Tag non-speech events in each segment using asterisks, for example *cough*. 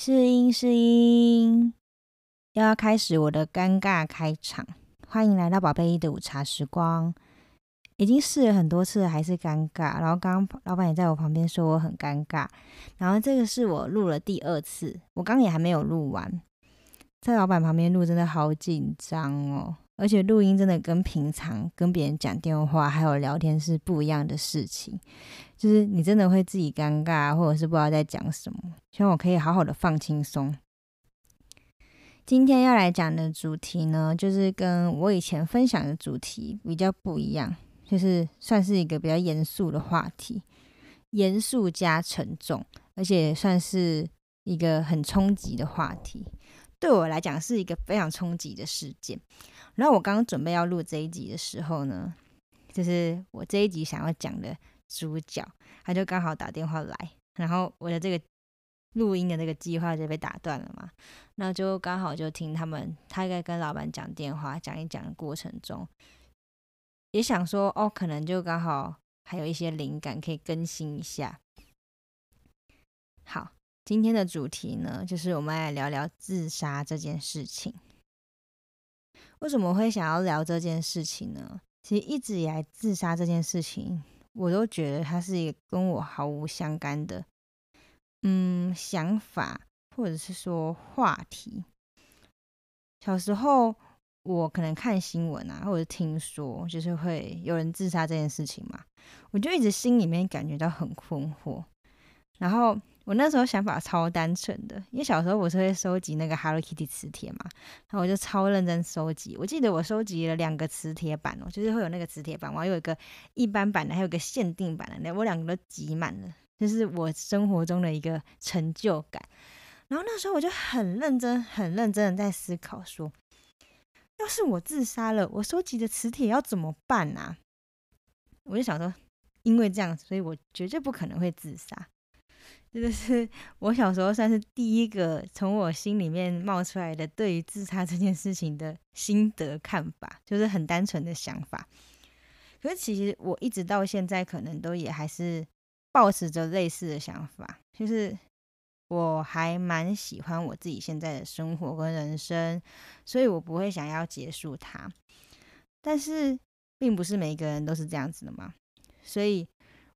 试音试音，又要开始我的尴尬开场。欢迎来到宝贝一的午茶时光。已经试了很多次，还是尴尬。然后刚刚老板也在我旁边说我很尴尬。然后这个是我录了第二次，我刚也还没有录完，在老板旁边录真的好紧张哦。而且录音真的跟平常跟别人讲电话还有聊天是不一样的事情，就是你真的会自己尴尬，或者是不知道在讲什么。希望我可以好好的放轻松。今天要来讲的主题呢，就是跟我以前分享的主题比较不一样，就是算是一个比较严肃的话题，严肃加沉重，而且算是一个很冲击的话题。对我来讲是一个非常冲击的事件。然后我刚刚准备要录这一集的时候呢，就是我这一集想要讲的主角，他就刚好打电话来，然后我的这个录音的那个计划就被打断了嘛。那就刚好就听他们他在跟老板讲电话，讲一讲的过程中，也想说哦，可能就刚好还有一些灵感可以更新一下。好，今天的主题呢，就是我们来聊聊自杀这件事情。为什么会想要聊这件事情呢？其实一直以来，自杀这件事情，我都觉得它是一个跟我毫无相干的，嗯，想法或者是说话题。小时候，我可能看新闻啊，或者听说，就是会有人自杀这件事情嘛，我就一直心里面感觉到很困惑，然后。我那时候想法超单纯的，因为小时候我是会收集那个 Hello Kitty 磁铁嘛，然后我就超认真收集。我记得我收集了两个磁铁板哦，就是会有那个磁铁板，我还有一个一般版的，还有个限定版的，我两个都集满了，就是我生活中的一个成就感。然后那时候我就很认真、很认真的在思考说，要是我自杀了，我收集的磁铁要怎么办啊？我就想说，因为这样，所以我绝对不可能会自杀。这个是我小时候算是第一个从我心里面冒出来的对于自杀这件事情的心得看法，就是很单纯的想法。可是其实我一直到现在可能都也还是保持着类似的想法，就是我还蛮喜欢我自己现在的生活跟人生，所以我不会想要结束它。但是并不是每一个人都是这样子的嘛，所以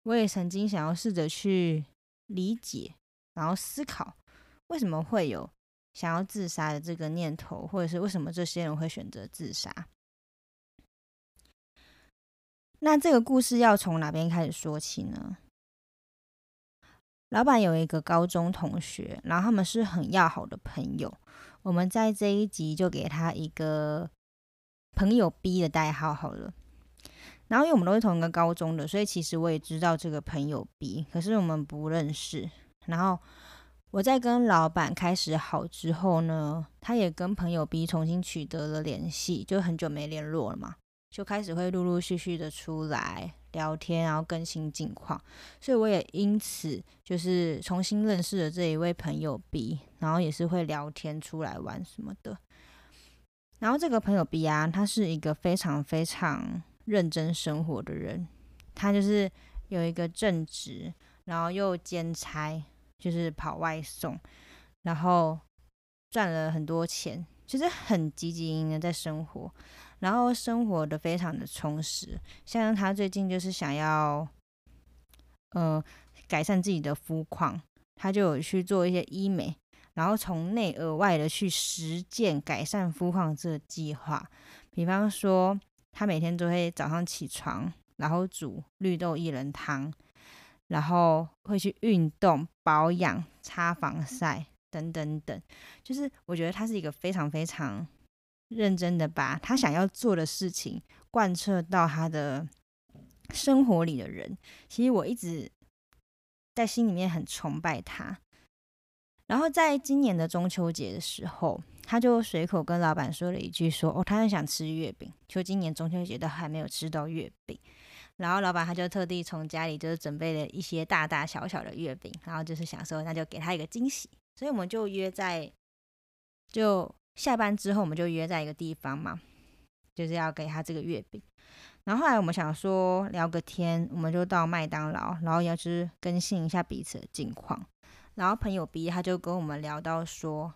我也曾经想要试着去。理解，然后思考为什么会有想要自杀的这个念头，或者是为什么这些人会选择自杀。那这个故事要从哪边开始说起呢？老板有一个高中同学，然后他们是很要好的朋友。我们在这一集就给他一个朋友 B 的代号好了。然后因为我们都是同一个高中的，所以其实我也知道这个朋友 B，可是我们不认识。然后我在跟老板开始好之后呢，他也跟朋友 B 重新取得了联系，就很久没联络了嘛，就开始会陆陆续续的出来聊天，然后更新近况。所以我也因此就是重新认识了这一位朋友 B，然后也是会聊天出来玩什么的。然后这个朋友 B 啊，他是一个非常非常。认真生活的人，他就是有一个正职，然后又兼差，就是跑外送，然后赚了很多钱，其实很积极营的在生活，然后生活的非常的充实。像他最近就是想要，呃，改善自己的肤况，他就有去做一些医美，然后从内而外的去实践改善肤况这个计划，比方说。他每天都会早上起床，然后煮绿豆薏仁汤，然后会去运动、保养、擦防晒等等等。就是我觉得他是一个非常非常认真的把他想要做的事情贯彻到他的生活里的人。其实我一直在心里面很崇拜他。然后在今年的中秋节的时候。他就随口跟老板说了一句：“说哦，他很想吃月饼，就今年中秋节都还没有吃到月饼。”然后老板他就特地从家里就是准备了一些大大小小的月饼，然后就是想说那就给他一个惊喜。所以我们就约在就下班之后，我们就约在一个地方嘛，就是要给他这个月饼。然后后来我们想说聊个天，我们就到麦当劳，然后要是更新一下彼此的近况。然后朋友 B 他就跟我们聊到说，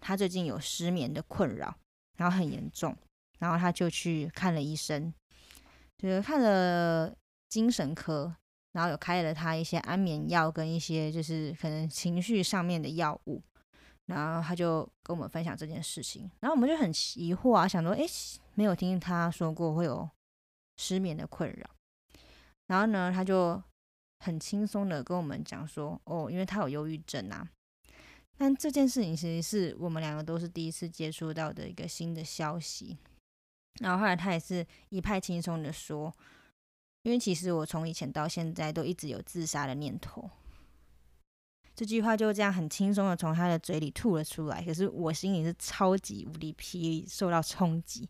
他最近有失眠的困扰，然后很严重，然后他就去看了医生，就是看了精神科，然后有开了他一些安眠药跟一些就是可能情绪上面的药物，然后他就跟我们分享这件事情，然后我们就很疑惑啊，想说，哎，没有听他说过会有失眠的困扰，然后呢，他就。很轻松的跟我们讲说，哦，因为他有忧郁症啊。但这件事情其实是我们两个都是第一次接触到的一个新的消息。然后后来他也是一派轻松的说，因为其实我从以前到现在都一直有自杀的念头。这句话就这样很轻松的从他的嘴里吐了出来，可是我心里是超级无敌霹雳，受到冲击，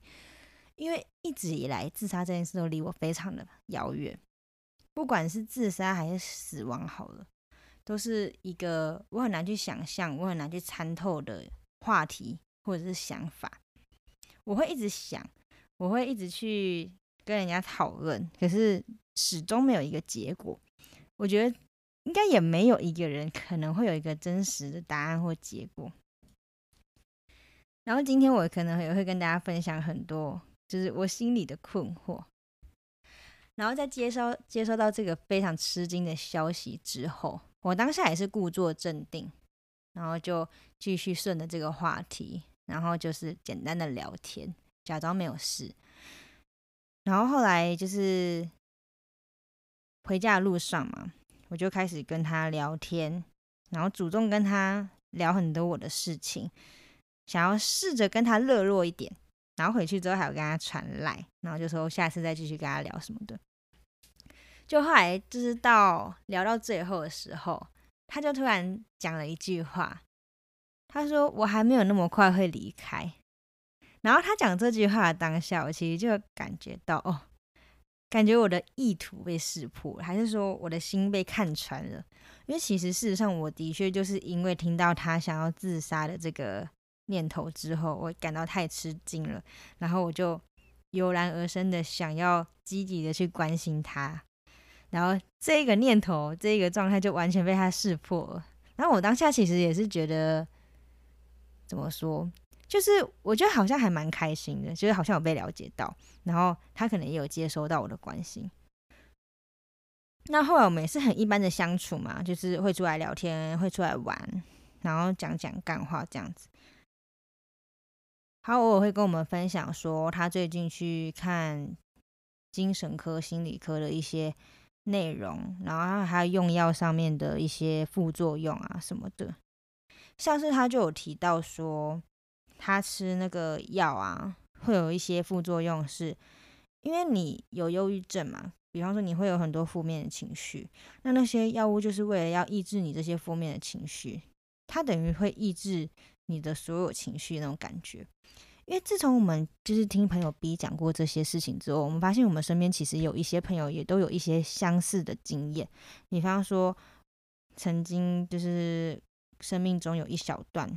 因为一直以来自杀这件事都离我非常的遥远。不管是自杀还是死亡，好了，都是一个我很难去想象、我很难去参透的话题或者是想法。我会一直想，我会一直去跟人家讨论，可是始终没有一个结果。我觉得应该也没有一个人可能会有一个真实的答案或结果。然后今天我可能也会跟大家分享很多，就是我心里的困惑。然后在接收接收到这个非常吃惊的消息之后，我当下也是故作镇定，然后就继续顺着这个话题，然后就是简单的聊天，假装没有事。然后后来就是回家的路上嘛，我就开始跟他聊天，然后主动跟他聊很多我的事情，想要试着跟他热络一点。然后回去之后还有跟他传来，然后就说下次再继续跟他聊什么的。就后来就是到聊到最后的时候，他就突然讲了一句话，他说：“我还没有那么快会离开。”然后他讲这句话的当下，我其实就感觉到哦，感觉我的意图被识破，还是说我的心被看穿了？因为其实事实上，我的确就是因为听到他想要自杀的这个念头之后，我感到太吃惊了，然后我就油然而生的想要积极的去关心他。然后这个念头，这个状态就完全被他识破了。然后我当下其实也是觉得，怎么说，就是我觉得好像还蛮开心的，就是好像有被了解到，然后他可能也有接收到我的关心。那后来我们也是很一般的相处嘛，就是会出来聊天，会出来玩，然后讲讲干话这样子。他偶尔会跟我们分享说，他最近去看精神科、心理科的一些。内容，然后还有用药上面的一些副作用啊什么的，像是他就有提到说，他吃那个药啊，会有一些副作用，是因为你有忧郁症嘛，比方说你会有很多负面的情绪，那那些药物就是为了要抑制你这些负面的情绪，它等于会抑制你的所有情绪那种感觉。因为自从我们就是听朋友 B 讲过这些事情之后，我们发现我们身边其实有一些朋友也都有一些相似的经验。比方说，曾经就是生命中有一小段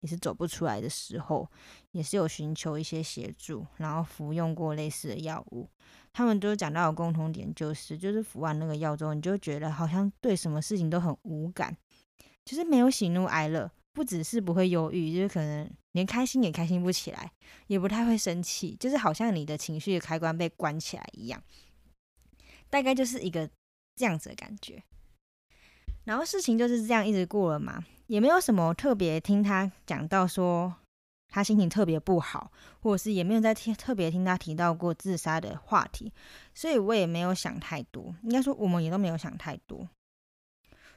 也是走不出来的时候，也是有寻求一些协助，然后服用过类似的药物。他们都讲到的共同点就是，就是服完那个药之后，你就觉得好像对什么事情都很无感，就是没有喜怒哀乐。不只是不会忧郁，就是可能连开心也开心不起来，也不太会生气，就是好像你的情绪开关被关起来一样，大概就是一个这样子的感觉。然后事情就是这样一直过了嘛，也没有什么特别听他讲到说他心情特别不好，或者是也没有在听特别听他提到过自杀的话题，所以我也没有想太多，应该说我们也都没有想太多。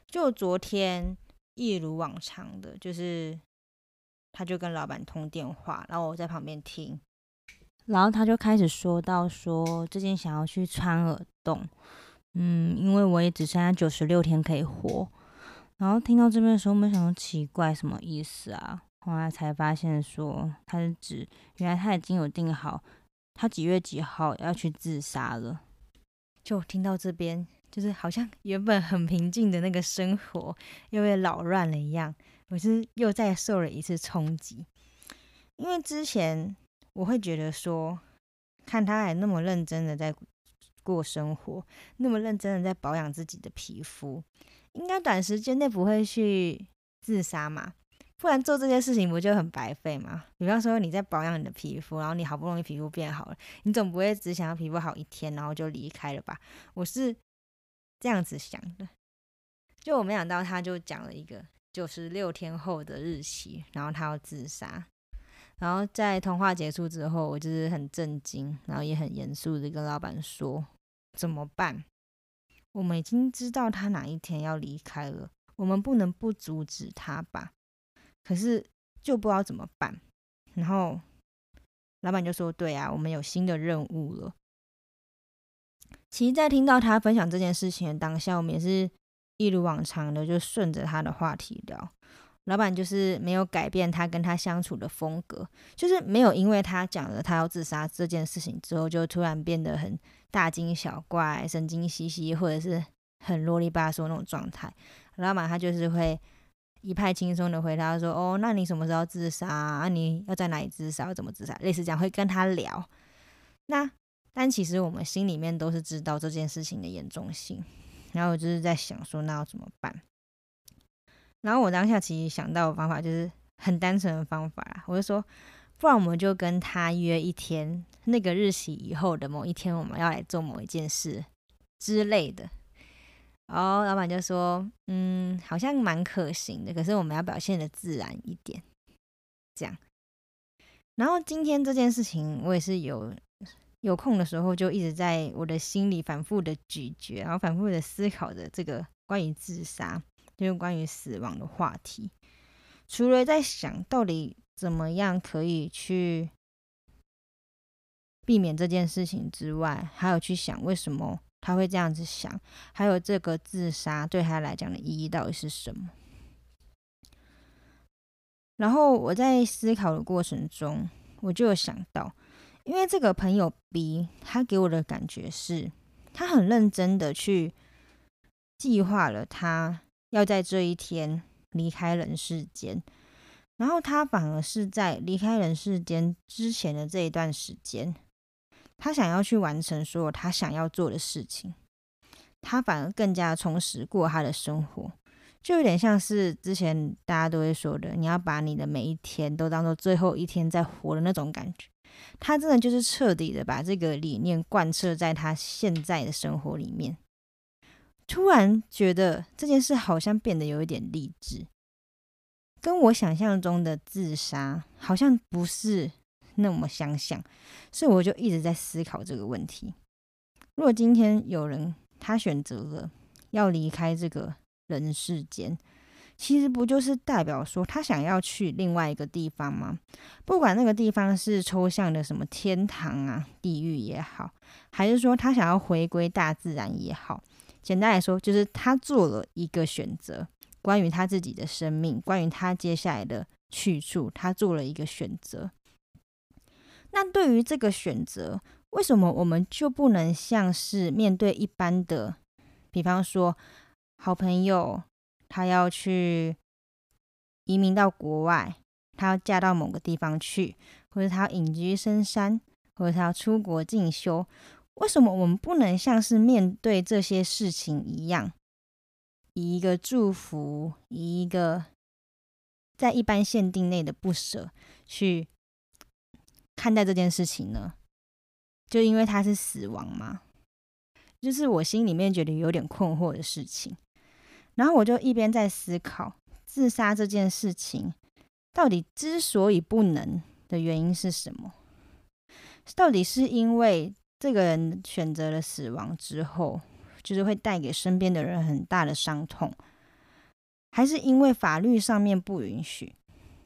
就昨天。一如往常的，就是他就跟老板通电话，然后我在旁边听，然后他就开始说到说最近想要去穿耳洞，嗯，因为我也只剩下九十六天可以活。然后听到这边的时候，没想到奇怪什么意思啊？后来才发现说他是指原来他已经有定好，他几月几号要去自杀了。就听到这边。就是好像原本很平静的那个生活又被扰乱了一样，我是又再受了一次冲击。因为之前我会觉得说，看他还那么认真的在过生活，那么认真的在保养自己的皮肤，应该短时间内不会去自杀嘛？不然做这些事情不就很白费吗？比方说你在保养你的皮肤，然后你好不容易皮肤变好了，你总不会只想要皮肤好一天，然后就离开了吧？我是这样子想的。就我没想到，他就讲了一个九十六天后的日期，然后他要自杀。然后在通话结束之后，我就是很震惊，然后也很严肃的跟老板说：“怎么办？我们已经知道他哪一天要离开了，我们不能不阻止他吧？可是就不知道怎么办。”然后老板就说：“对啊，我们有新的任务了。”其实，在听到他分享这件事情的当下，我们也是。一如往常的，就顺着他的话题聊。老板就是没有改变他跟他相处的风格，就是没有因为他讲了他要自杀这件事情之后，就突然变得很大惊小怪、神经兮兮，或者是很啰里吧嗦那种状态。老板他就是会一派轻松的回答说：“哦，那你什么时候自杀？啊，你要在哪里自杀？要怎么自杀？”类似这样会跟他聊。那但其实我们心里面都是知道这件事情的严重性。然后我就是在想说，那要怎么办？然后我当下其实想到的方法就是很单纯的方法，我就说，不然我们就跟他约一天，那个日期以后的某一天，我们要来做某一件事之类的。然后老板就说，嗯，好像蛮可行的，可是我们要表现的自然一点，这样。然后今天这件事情，我也是有。有空的时候，就一直在我的心里反复的咀嚼，然后反复的思考着这个关于自杀，就是关于死亡的话题。除了在想到底怎么样可以去避免这件事情之外，还有去想为什么他会这样子想，还有这个自杀对他来讲的意义到底是什么。然后我在思考的过程中，我就有想到。因为这个朋友 B，他给我的感觉是，他很认真的去计划了他要在这一天离开人世间，然后他反而是在离开人世间之前的这一段时间，他想要去完成所有他想要做的事情，他反而更加充实过他的生活，就有点像是之前大家都会说的，你要把你的每一天都当做最后一天在活的那种感觉。他真的就是彻底的把这个理念贯彻在他现在的生活里面。突然觉得这件事好像变得有一点励志，跟我想象中的自杀好像不是那么相像，所以我就一直在思考这个问题：如果今天有人他选择了要离开这个人世间。其实不就是代表说他想要去另外一个地方吗？不管那个地方是抽象的什么天堂啊、地狱也好，还是说他想要回归大自然也好，简单来说就是他做了一个选择，关于他自己的生命，关于他接下来的去处，他做了一个选择。那对于这个选择，为什么我们就不能像是面对一般的，比方说好朋友？她要去移民到国外，她要嫁到某个地方去，或者她要隐居深山，或者她要出国进修。为什么我们不能像是面对这些事情一样，以一个祝福，以一个在一般限定内的不舍去看待这件事情呢？就因为它是死亡吗？就是我心里面觉得有点困惑的事情。然后我就一边在思考自杀这件事情，到底之所以不能的原因是什么？到底是因为这个人选择了死亡之后，就是会带给身边的人很大的伤痛，还是因为法律上面不允许？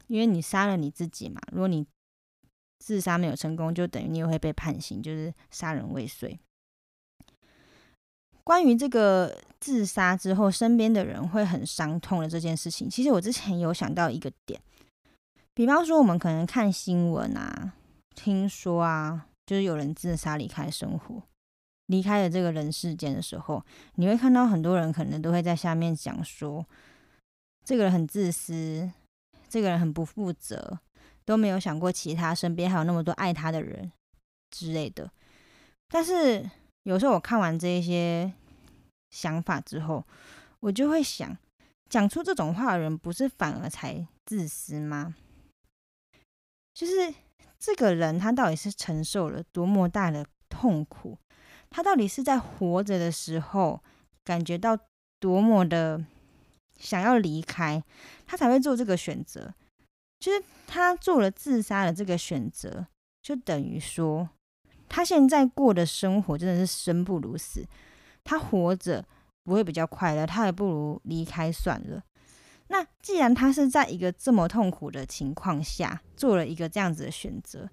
因为你杀了你自己嘛，如果你自杀没有成功，就等于你也会被判刑，就是杀人未遂。关于这个自杀之后身边的人会很伤痛的这件事情，其实我之前有想到一个点，比方说我们可能看新闻啊，听说啊，就是有人自杀离开生活，离开了这个人世间的时候，你会看到很多人可能都会在下面讲说，这个人很自私，这个人很不负责，都没有想过其他身边还有那么多爱他的人之类的，但是。有时候我看完这一些想法之后，我我就会想，讲出这种话的人，不是反而才自私吗？就是这个人，他到底是承受了多么大的痛苦？他到底是在活着的时候感觉到多么的想要离开，他才会做这个选择？就是他做了自杀的这个选择，就等于说，他现在过的生活真的是生不如死。他活着不会比较快乐，他还不如离开算了。那既然他是在一个这么痛苦的情况下做了一个这样子的选择，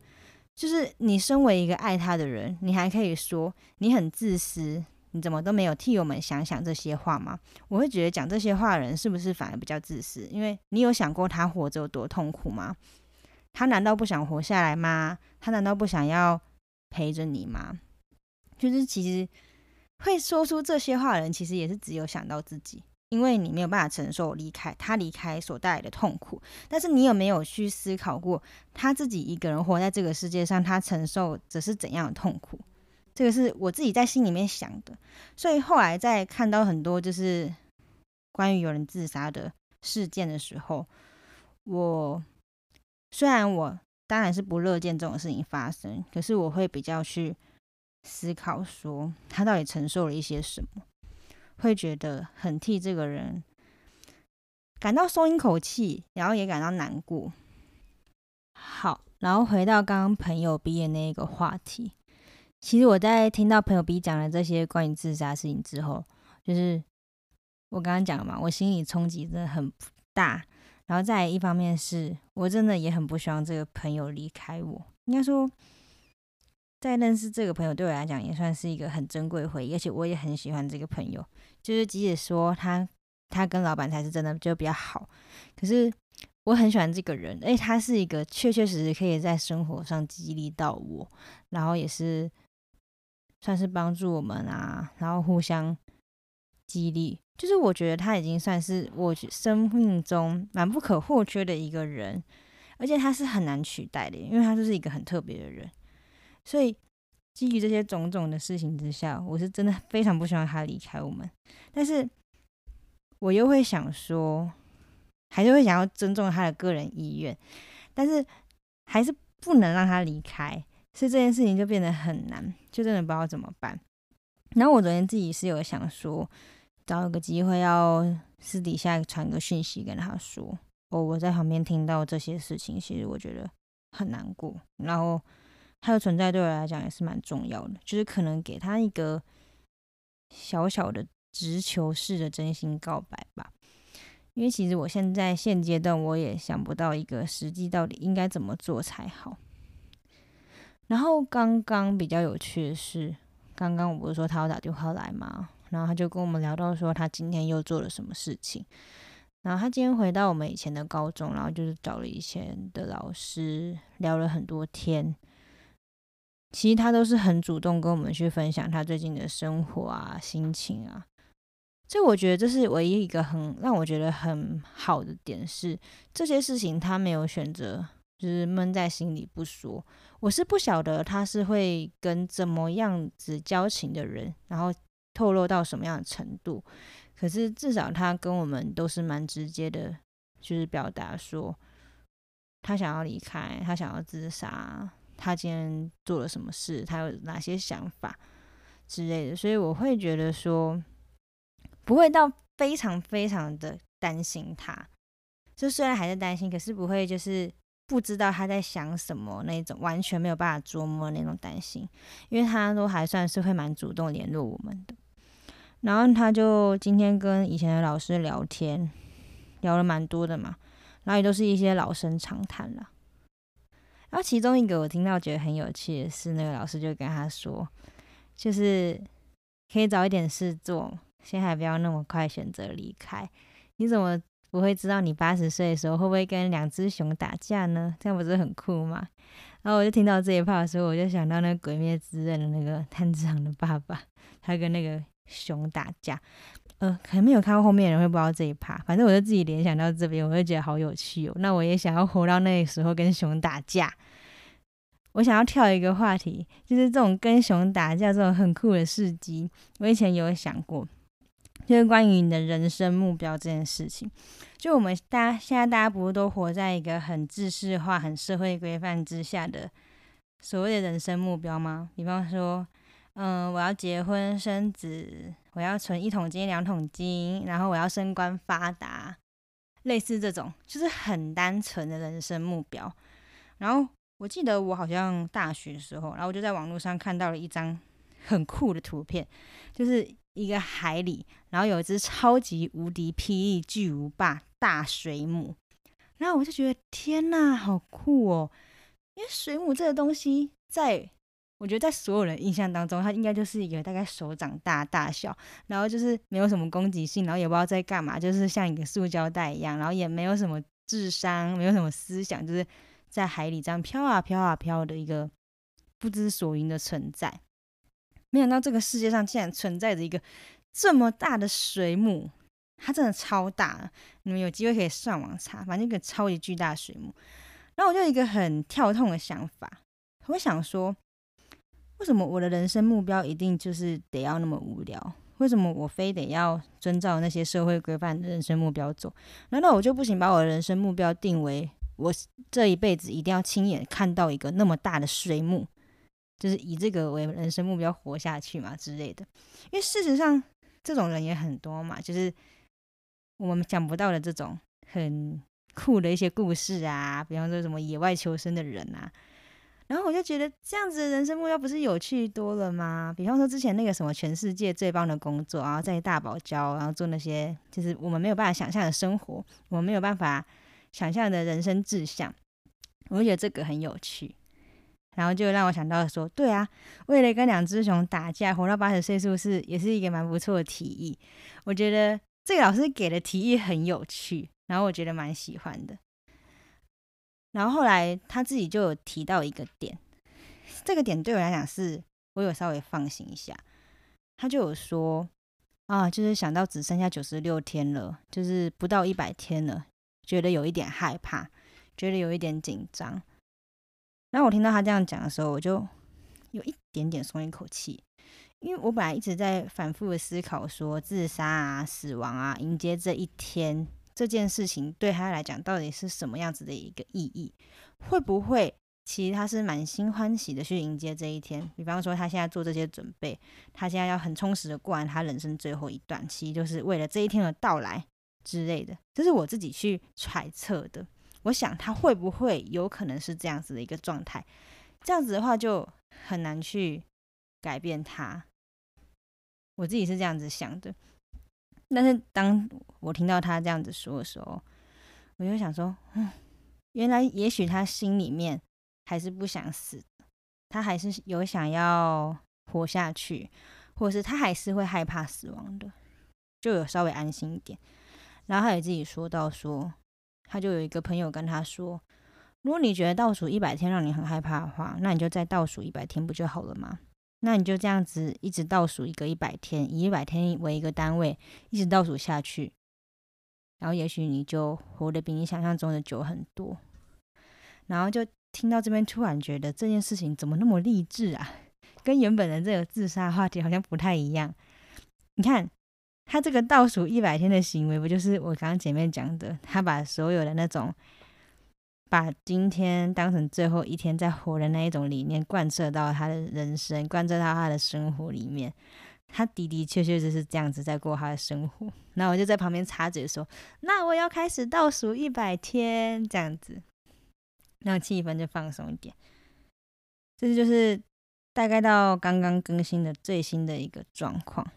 就是你身为一个爱他的人，你还可以说你很自私，你怎么都没有替我们想想这些话吗？我会觉得讲这些话的人是不是反而比较自私？因为你有想过他活着有多痛苦吗？他难道不想活下来吗？他难道不想要陪着你吗？就是其实。会说出这些话的人，其实也是只有想到自己，因为你没有办法承受离开他离开所带来的痛苦。但是你有没有去思考过，他自己一个人活在这个世界上，他承受的是怎样的痛苦？这个是我自己在心里面想的。所以后来在看到很多就是关于有人自杀的事件的时候，我虽然我当然是不乐见这种事情发生，可是我会比较去。思考说他到底承受了一些什么，会觉得很替这个人感到松一口气，然后也感到难过。好，然后回到刚刚朋友 B 的那一个话题，其实我在听到朋友 B 讲了这些关于自杀事情之后，就是我刚刚讲嘛，我心里冲击真的很大。然后再一方面是我真的也很不希望这个朋友离开我，应该说。在认识这个朋友对我来讲也算是一个很珍贵回忆，而且我也很喜欢这个朋友。就是即使说他他跟老板才是真的就比较好，可是我很喜欢这个人，诶他是一个确确实实可以在生活上激励到我，然后也是算是帮助我们啊，然后互相激励。就是我觉得他已经算是我生命中蛮不可或缺的一个人，而且他是很难取代的，因为他就是一个很特别的人。所以，基于这些种种的事情之下，我是真的非常不希望他离开我们。但是，我又会想说，还是会想要尊重他的个人意愿，但是还是不能让他离开，所以这件事情就变得很难，就真的不知道怎么办。然后我昨天自己是有想说，找一个机会要私底下传个讯息跟他说，哦，我在旁边听到这些事情，其实我觉得很难过，然后。他的存在对我来讲也是蛮重要的，就是可能给他一个小小的直球式的真心告白吧。因为其实我现在现阶段我也想不到一个实际到底应该怎么做才好。然后刚刚比较有趣的是，刚刚我不是说他要打电话来吗？然后他就跟我们聊到说他今天又做了什么事情。然后他今天回到我们以前的高中，然后就是找了以前的老师聊了很多天。其实他都是很主动跟我们去分享他最近的生活啊、心情啊，这我觉得这是唯一一个很让我觉得很好的点是，这些事情他没有选择就是闷在心里不说。我是不晓得他是会跟怎么样子交情的人，然后透露到什么样的程度。可是至少他跟我们都是蛮直接的，就是表达说他想要离开，他想要自杀。他今天做了什么事？他有哪些想法之类的？所以我会觉得说，不会到非常非常的担心他。就虽然还是担心，可是不会就是不知道他在想什么那种，完全没有办法捉摸那种担心。因为他都还算是会蛮主动联络我们的。然后他就今天跟以前的老师聊天，聊了蛮多的嘛，然后也都是一些老生常谈了。然后其中一个我听到觉得很有趣的是，那个老师就跟他说，就是可以找一点事做，先还不要那么快选择离开。你怎么不会知道你八十岁的时候会不会跟两只熊打架呢？这样不是很酷吗？然后我就听到这一趴的时候，我就想到那《鬼灭之刃》的那个炭治郎的爸爸，他跟那个熊打架。呃，可能没有看到后面的人会不知道这一趴，反正我就自己联想到这边，我就觉得好有趣哦。那我也想要活到那个时候跟熊打架。我想要跳一个话题，就是这种跟熊打架这种很酷的事迹。我以前有想过，就是关于你的人生目标这件事情。就我们大家现在大家不是都活在一个很制式化、很社会规范之下的所谓的人生目标吗？比方说，嗯，我要结婚生子，我要存一桶金、两桶金，然后我要升官发达，类似这种，就是很单纯的人生目标。然后我记得我好像大学的时候，然后我就在网络上看到了一张 *laughs* 很酷的图片，就是一个海里，然后有一只超级无敌霹雳巨无霸大水母，然后我就觉得天呐，好酷哦！因为水母这个东西，在我觉得在所有人印象当中，它应该就是一个大概手掌大大小，然后就是没有什么攻击性，然后也不知道在干嘛，就是像一个塑胶袋一样，然后也没有什么智商，没有什么思想，就是。在海里这样飘啊飘啊飘的一个不知所云的存在，没想到这个世界上竟然存在着一个这么大的水母，它真的超大，你们有机会可以上网查，反正一个超级巨大的水母。然后我就一个很跳痛的想法，我想说，为什么我的人生目标一定就是得要那么无聊？为什么我非得要遵照那些社会规范的人生目标走？难道我就不行把我的人生目标定为？我这一辈子一定要亲眼看到一个那么大的水母，就是以这个为人生目标活下去嘛之类的。因为事实上，这种人也很多嘛，就是我们想不到的这种很酷的一些故事啊，比方说什么野外求生的人啊。然后我就觉得这样子的人生目标不是有趣多了吗？比方说之前那个什么全世界最棒的工作，然后在大堡礁，然后做那些就是我们没有办法想象的生活，我们没有办法。想象的人生志向，我就觉得这个很有趣，然后就让我想到说，对啊，为了跟两只熊打架活到八十岁，是不是也是一个蛮不错的提议？我觉得这个老师给的提议很有趣，然后我觉得蛮喜欢的。然后后来他自己就有提到一个点，这个点对我来讲是我有稍微放心一下。他就有说啊，就是想到只剩下九十六天了，就是不到一百天了。觉得有一点害怕，觉得有一点紧张。然后我听到他这样讲的时候，我就有一点点松一口气，因为我本来一直在反复的思考，说自杀啊、死亡啊、迎接这一天这件事情对他来讲到底是什么样子的一个意义？会不会其实他是满心欢喜的去迎接这一天？比方说他现在做这些准备，他现在要很充实的过完他人生最后一段，其实就是为了这一天的到来。之类的，这是我自己去揣测的。我想他会不会有可能是这样子的一个状态？这样子的话就很难去改变他。我自己是这样子想的。但是当我听到他这样子说的时候，我就想说，嗯，原来也许他心里面还是不想死，他还是有想要活下去，或者是他还是会害怕死亡的，就有稍微安心一点。然后他也自己说到说，他就有一个朋友跟他说，如果你觉得倒数一百天让你很害怕的话，那你就再倒数一百天不就好了吗？那你就这样子一直倒数一个一百天，以一百天为一个单位，一直倒数下去，然后也许你就活得比你想象中的久很多。然后就听到这边，突然觉得这件事情怎么那么励志啊？跟原本的这个自杀话题好像不太一样。你看。他这个倒数一百天的行为，不就是我刚刚前面讲的？他把所有的那种，把今天当成最后一天在活的那一种理念贯彻到他的人生，贯彻到他的生活里面。他的的确确就是这样子在过他的生活。那我就在旁边插嘴说：“那我要开始倒数一百天，这样子，让气氛就放松一点。”这就是大概到刚刚更新的最新的一个状况。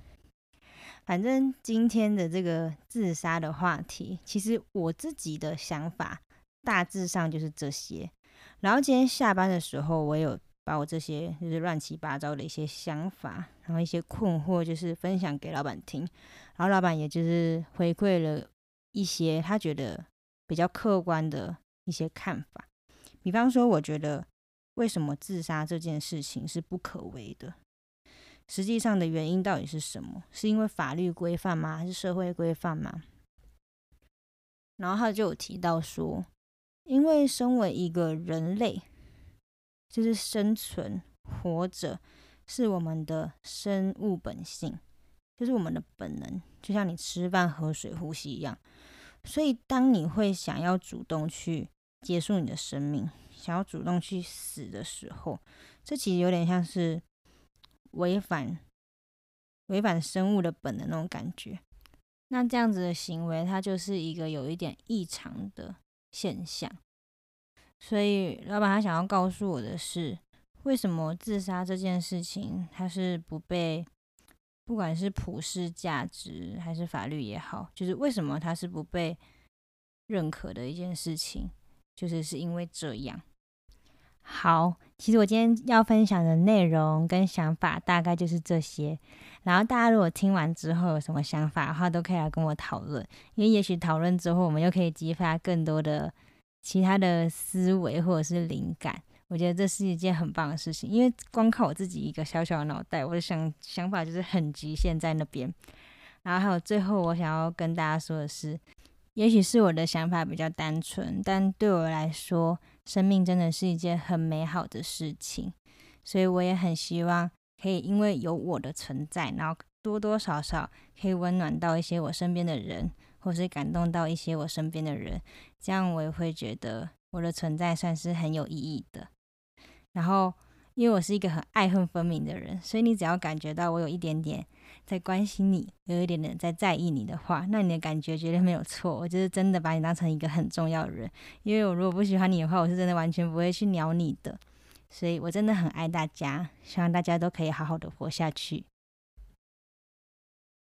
反正今天的这个自杀的话题，其实我自己的想法大致上就是这些。然后今天下班的时候，我有把我这些就是乱七八糟的一些想法，然后一些困惑，就是分享给老板听。然后老板也就是回馈了一些他觉得比较客观的一些看法。比方说，我觉得为什么自杀这件事情是不可为的？实际上的原因到底是什么？是因为法律规范吗？还是社会规范吗？然后他就有提到说，因为身为一个人类，就是生存、活着是我们的生物本性，就是我们的本能，就像你吃饭、喝水、呼吸一样。所以，当你会想要主动去结束你的生命，想要主动去死的时候，这其实有点像是违反违反生物的本能那种感觉。那这样子的行为，它就是一个有一点异常的现象。所以，老板他想要告诉我的是，为什么自杀这件事情，它是不被。不管是普世价值还是法律也好，就是为什么它是不被认可的一件事情，就是是因为这样。好，其实我今天要分享的内容跟想法大概就是这些。然后大家如果听完之后有什么想法的话，都可以来跟我讨论，因为也许讨论之后，我们又可以激发更多的其他的思维或者是灵感。我觉得这是一件很棒的事情，因为光靠我自己一个小小的脑袋，我的想想法就是很局限在那边。然后还有最后，我想要跟大家说的是，也许是我的想法比较单纯，但对我来说，生命真的是一件很美好的事情。所以我也很希望可以因为有我的存在，然后多多少少可以温暖到一些我身边的人，或是感动到一些我身边的人，这样我也会觉得我的存在算是很有意义的。然后，因为我是一个很爱恨分明的人，所以你只要感觉到我有一点点在关心你，有一点点在在意你的话，那你的感觉绝对没有错。我就是真的把你当成一个很重要的人，因为我如果不喜欢你的话，我是真的完全不会去鸟你的。所以我真的很爱大家，希望大家都可以好好的活下去。